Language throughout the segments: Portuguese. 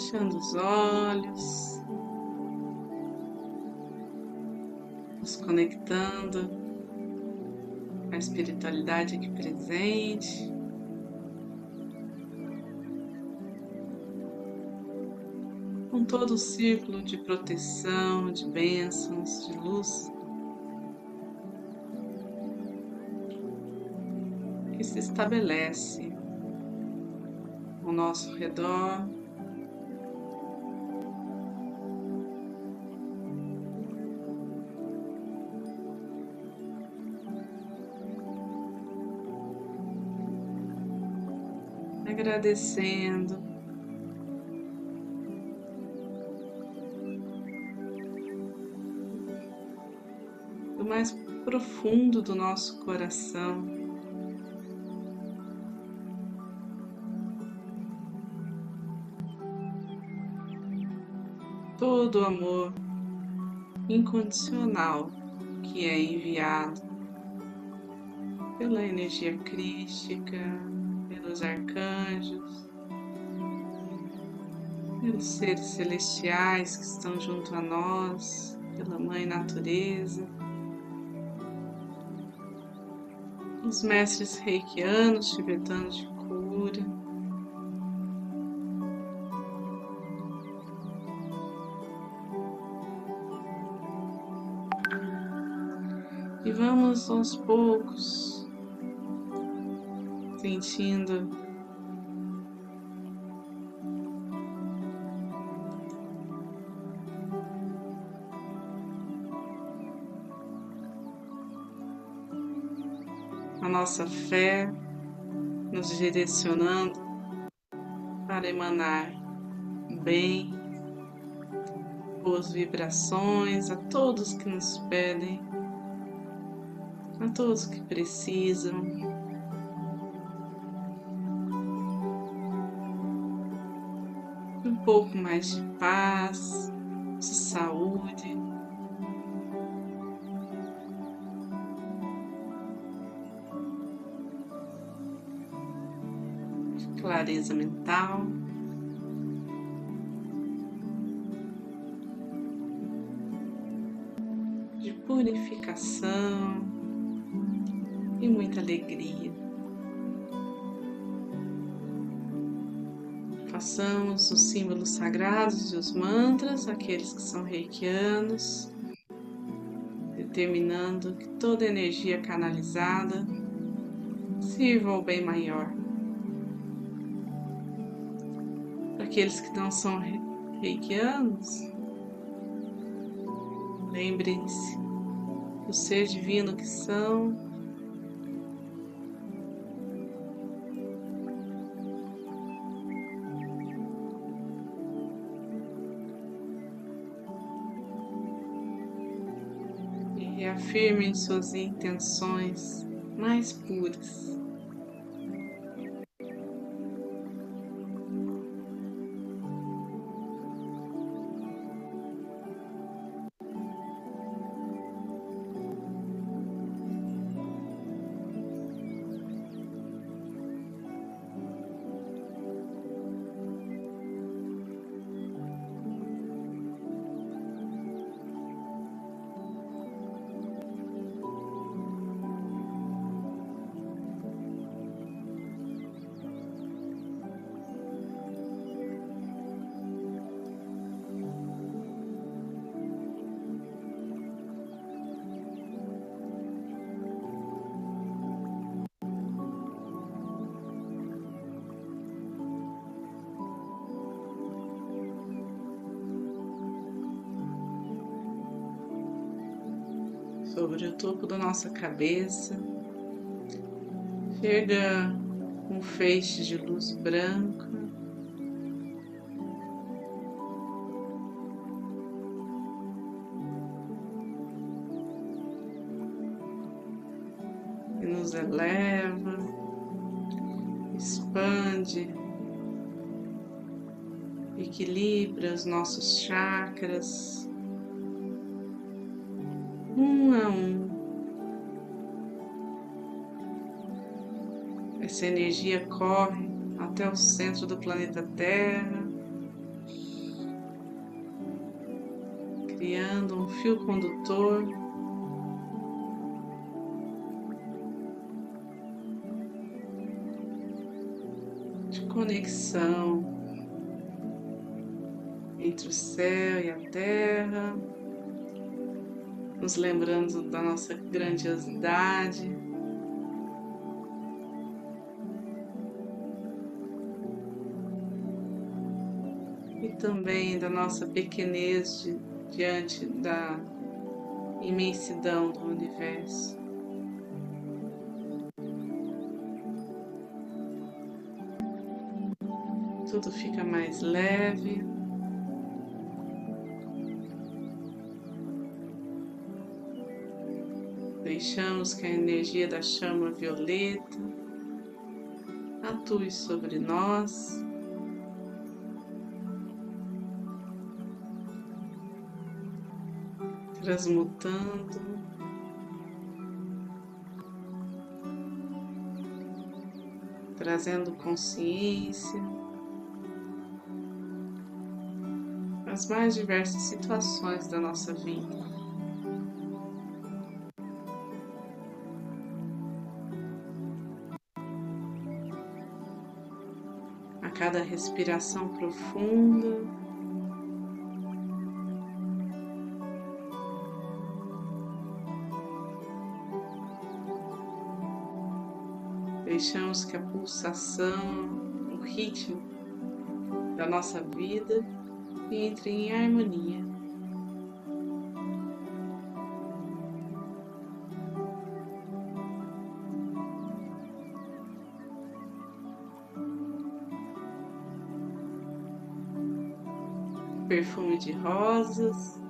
fechando os olhos, nos conectando com a espiritualidade aqui presente. Com todo o círculo de proteção, de bênçãos, de luz que se estabelece ao nosso redor. Agradecendo do mais profundo do nosso coração. todo o amor incondicional que é enviado pela energia crística, pelos arcanjos, pelos seres celestiais que estão junto a nós, pela Mãe Natureza, os mestres reikianos tibetanos de cura. E vamos aos poucos sentindo a nossa fé nos direcionando para emanar bem, boas vibrações a todos que nos pedem a todos que precisam. Pouco mais de paz, de saúde. de Clareza mental. de purificação e muita alegria. Façamos os símbolos sagrados e os mantras, aqueles que são reikianos, determinando que toda energia canalizada sirva ao bem maior. Para aqueles que não são reikianos, lembrem-se do ser divino que são reafirmem suas intenções mais puras. Sobre o topo da nossa cabeça. Chega um feixe de luz branca. Que nos eleva, expande, equilibra os nossos chakras um a um. Essa energia corre até o centro do planeta Terra, criando um fio condutor. de Conexão entre o céu e a terra nos lembrando da nossa grandiosidade. E também da nossa pequenez de, diante da imensidão do universo. Tudo fica mais leve. Deixamos que a energia da chama violeta atue sobre nós. Transmutando, trazendo consciência as mais diversas situações da nossa vida. Cada respiração profunda, deixamos que a pulsação, o ritmo da nossa vida entre em harmonia. Perfume de rosas.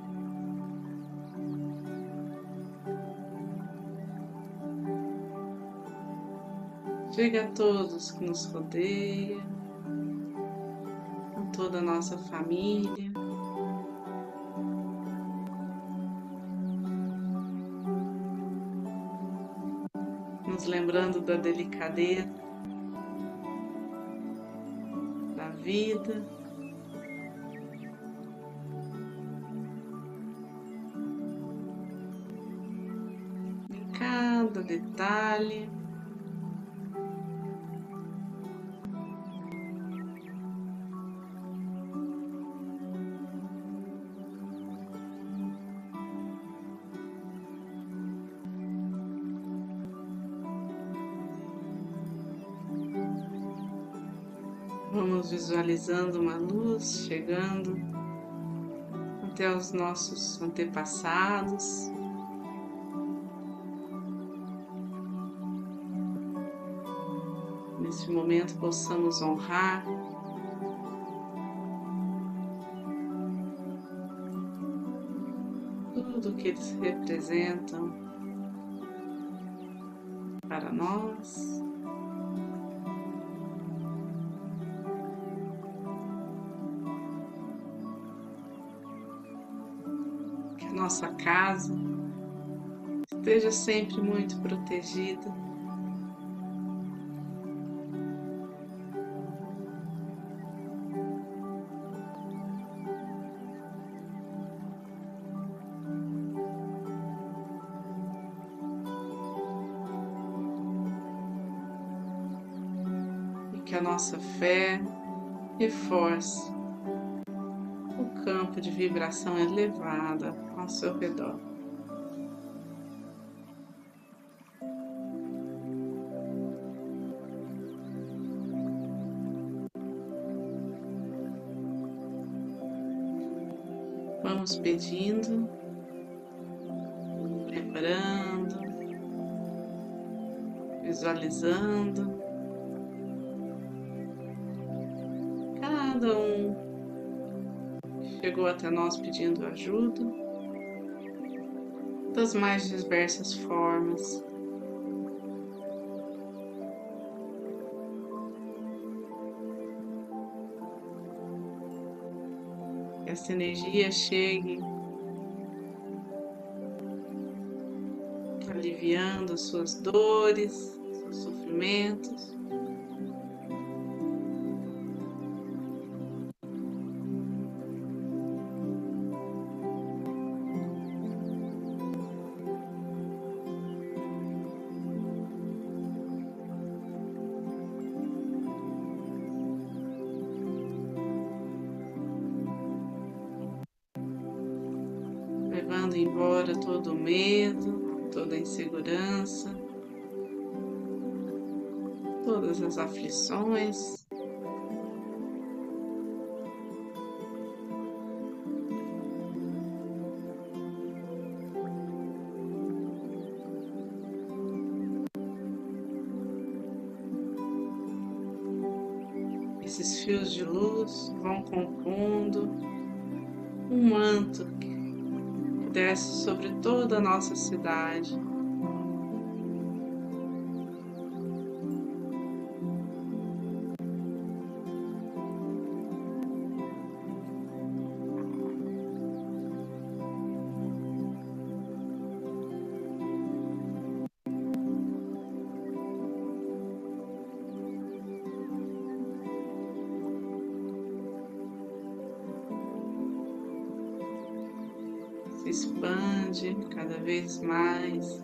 Chega a todos que nos rodeiam toda a nossa família. Nos lembrando da delicadeza da vida. Detalhe. Vamos visualizando uma luz chegando até os nossos antepassados. Momento possamos honrar tudo que eles representam para nós. nossa casa esteja sempre muito protegida. Que a nossa fé reforce campo de vibração elevada ao seu redor. Vamos pedindo, lembrando, visualizando chegou até nós pedindo ajuda das mais diversas formas. Que essa energia chegue aliviando as suas dores, seus sofrimentos. Embora todo medo, toda insegurança, todas as aflições. Esses fios de luz vão compondo um manto que desce sobre toda a nossa cidade. Se expande cada vez mais.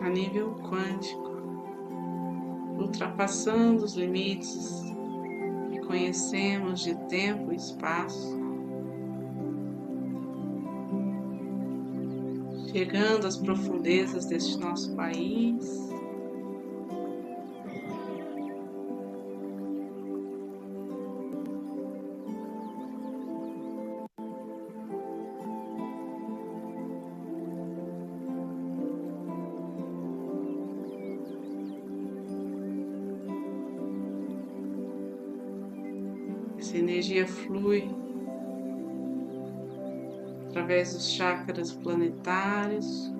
A nível quântico, ultrapassando os limites conhecemos de tempo e espaço, chegando às profundezas deste nosso país. Energia flui através dos chakras planetários.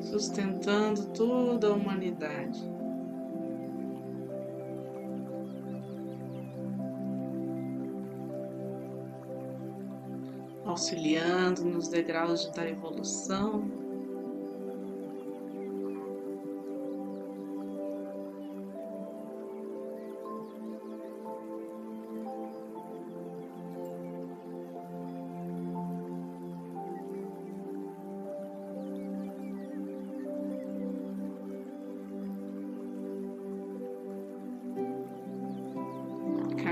Sustentando toda a humanidade. Auxiliando nos degraus da evolução.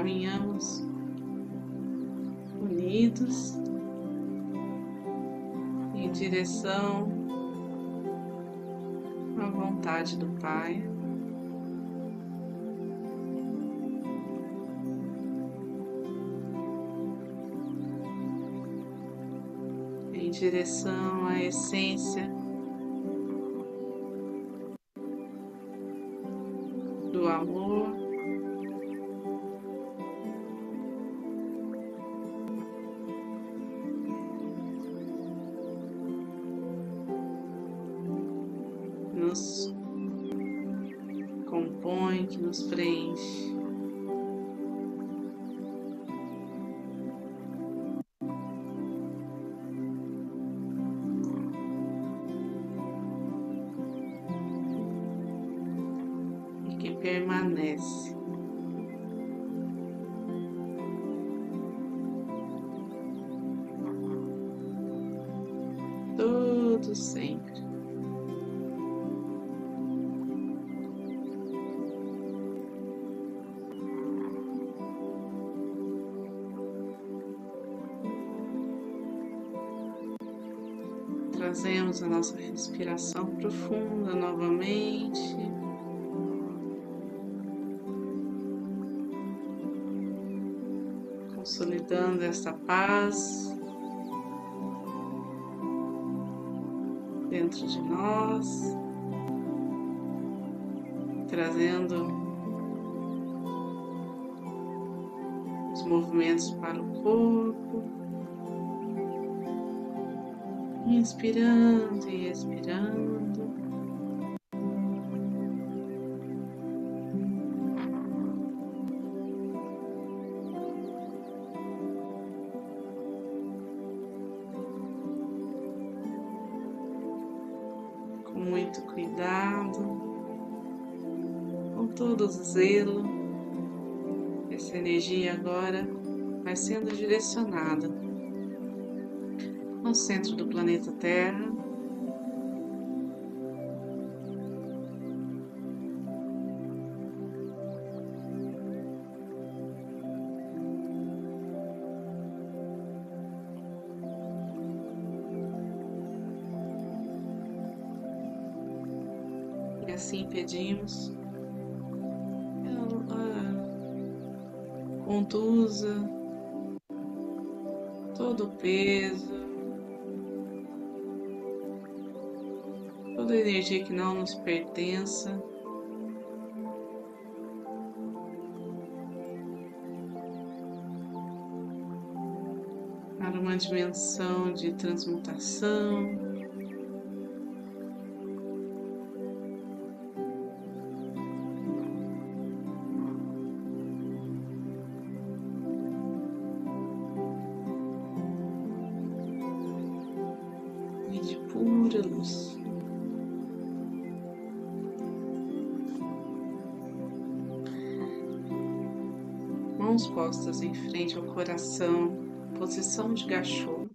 Caminhamos unidos em direção à vontade do Pai. Em direção à essência compõe, que nos preenche. A nossa respiração profunda novamente. Consolidando essa paz dentro de nós, trazendo os movimentos para o corpo. Inspirando e expirando. Com muito cuidado, com todo zelo. Essa energia agora vai sendo direcionada ao centro do planeta Terra. E assim pedimos contusa todo o peso, energia que não nos pertença. Para uma dimensão de transmutação, coração, posição de gachô.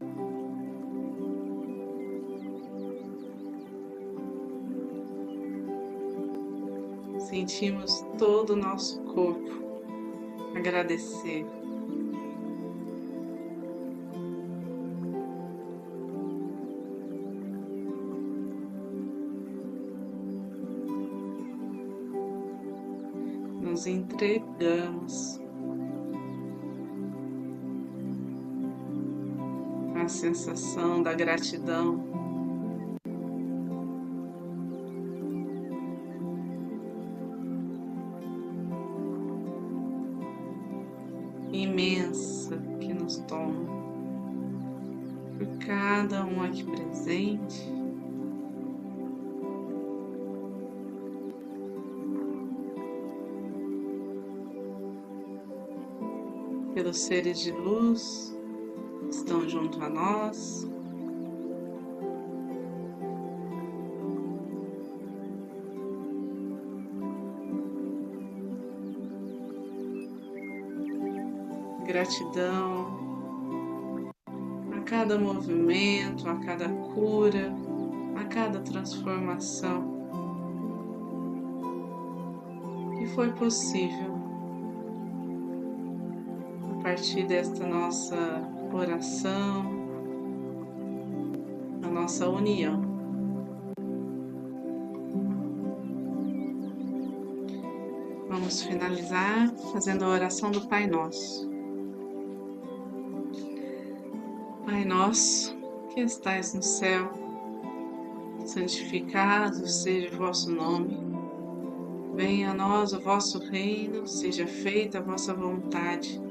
Sentimos todo o nosso corpo agradecer nos entregamos sensação da gratidão. Imensa que nos toma por cada um aqui presente. pelos seres de luz estão junto a nós. Gratidão a cada movimento, a cada cura, a cada transformação que foi possível partir desta nossa oração, a nossa união. Vamos finalizar fazendo a oração do Pai Nosso. Pai Nosso, que estais no céu, santificado seja o vosso nome. Venha a nós o vosso reino, seja feita a vossa vontade